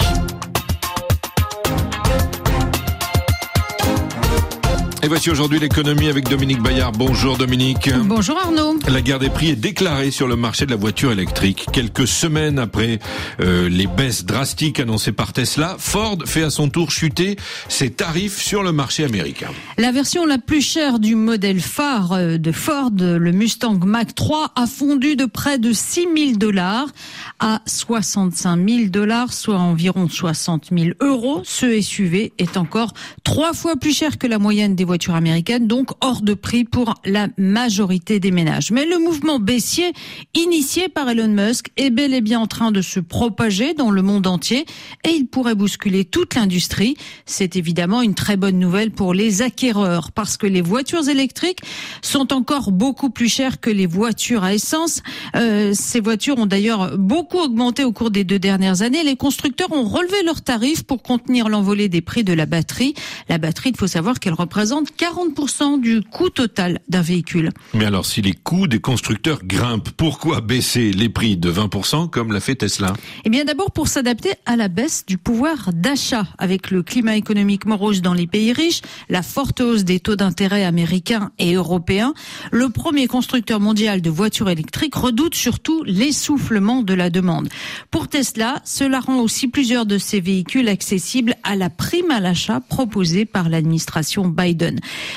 you. Et voici aujourd'hui l'économie avec Dominique Bayard. Bonjour Dominique. Bonjour Arnaud. La guerre des prix est déclarée sur le marché de la voiture électrique. Quelques semaines après euh, les baisses drastiques annoncées par Tesla, Ford fait à son tour chuter ses tarifs sur le marché américain. La version la plus chère du modèle phare euh, de Ford, le Mustang Mach 3, a fondu de près de 6 000 dollars à 65 000 dollars, soit environ 60 000 euros. Ce SUV est encore trois fois plus cher que la moyenne des voitures américaines, donc hors de prix pour la majorité des ménages. Mais le mouvement baissier, initié par Elon Musk, est bel et bien en train de se propager dans le monde entier et il pourrait bousculer toute l'industrie. C'est évidemment une très bonne nouvelle pour les acquéreurs parce que les voitures électriques sont encore beaucoup plus chères que les voitures à essence. Euh, ces voitures ont d'ailleurs beaucoup augmenté au cours des deux dernières années. Les constructeurs ont relevé leurs tarifs pour contenir l'envolée des prix de la batterie. La batterie, il faut savoir qu'elle représente 40% du coût total d'un véhicule. Mais alors, si les coûts des constructeurs grimpent, pourquoi baisser les prix de 20% comme l'a fait Tesla? Eh bien, d'abord pour s'adapter à la baisse du pouvoir d'achat. Avec le climat économique morose dans les pays riches, la forte hausse des taux d'intérêt américains et européens, le premier constructeur mondial de voitures électriques redoute surtout l'essoufflement de la demande. Pour Tesla, cela rend aussi plusieurs de ces véhicules accessibles à la prime à l'achat proposée par l'administration Biden.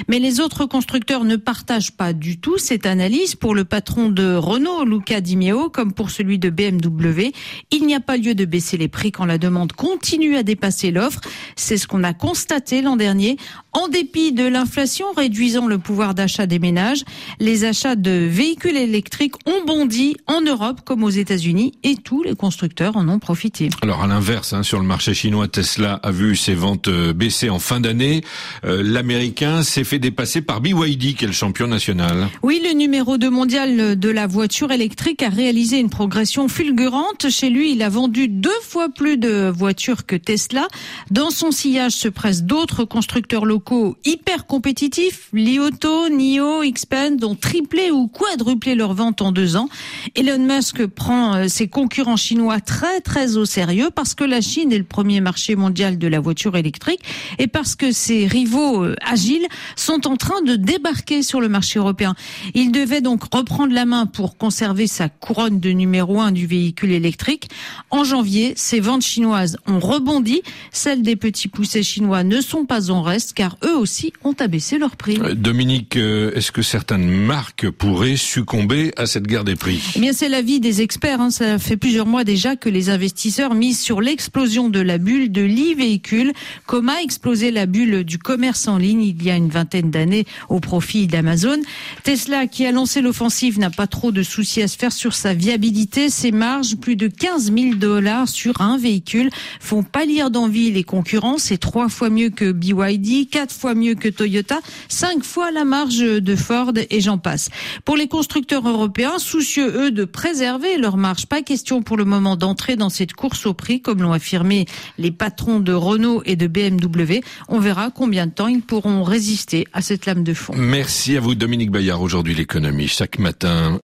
Mais les autres constructeurs ne partagent pas du tout cette analyse. Pour le patron de Renault, Luca Di Meo, comme pour celui de BMW, il n'y a pas lieu de baisser les prix quand la demande continue à dépasser l'offre. C'est ce qu'on a constaté l'an dernier. En dépit de l'inflation réduisant le pouvoir d'achat des ménages, les achats de véhicules électriques ont bondi en Europe comme aux États-Unis et tous les constructeurs en ont profité. Alors à l'inverse, hein, sur le marché chinois, Tesla a vu ses ventes euh, baisser en fin d'année. Euh, L'américain s'est fait dépasser par BYD, qui est le champion national. Oui, le numéro 2 mondial de la voiture électrique a réalisé une progression fulgurante. Chez lui, il a vendu deux fois plus de voitures que Tesla. Dans son sillage se pressent d'autres constructeurs locaux hyper compétitifs. Li Auto, NIO, Xpeng ont triplé ou quadruplé leurs ventes en deux ans. Elon Musk prend euh, ses concurrents chinois très très au sérieux parce que la Chine est le premier marché mondial de la voiture électrique et parce que ses rivaux euh, agiles sont en train de débarquer sur le marché européen. Il devait donc reprendre la main pour conserver sa couronne de numéro un du véhicule électrique. En janvier, ses ventes chinoises ont rebondi. Celles des petits poussets chinois ne sont pas en reste car eux aussi ont abaissé leur prix. Euh, Dominique, euh, est-ce que certaines marques pourraient succomber à cette guerre des prix? Eh bien, c'est l'avis des experts. Hein. Ça fait plusieurs mois déjà que les investisseurs misent sur l'explosion de la bulle de l'e-véhicule. Comme a explosé la bulle du commerce en ligne il y a une vingtaine d'années au profit d'Amazon. Tesla, qui a lancé l'offensive, n'a pas trop de soucis à se faire sur sa viabilité. Ses marges, plus de 15 000 dollars sur un véhicule, font pâlir d'envie les concurrents. C'est trois fois mieux que BYD, quatre fois mieux que Toyota, cinq fois la marge de Ford et j'en passe. Pour les constructeurs européens, soucieux eux de préserver leur marge, pas question pour le moment d'entrer dans cette course au prix, comme l'ont affirmé les patrons de Renault et de BMW. On verra combien de temps ils pourront résister à cette lame de fond. Merci à vous Dominique Bayard, aujourd'hui l'économie, chaque matin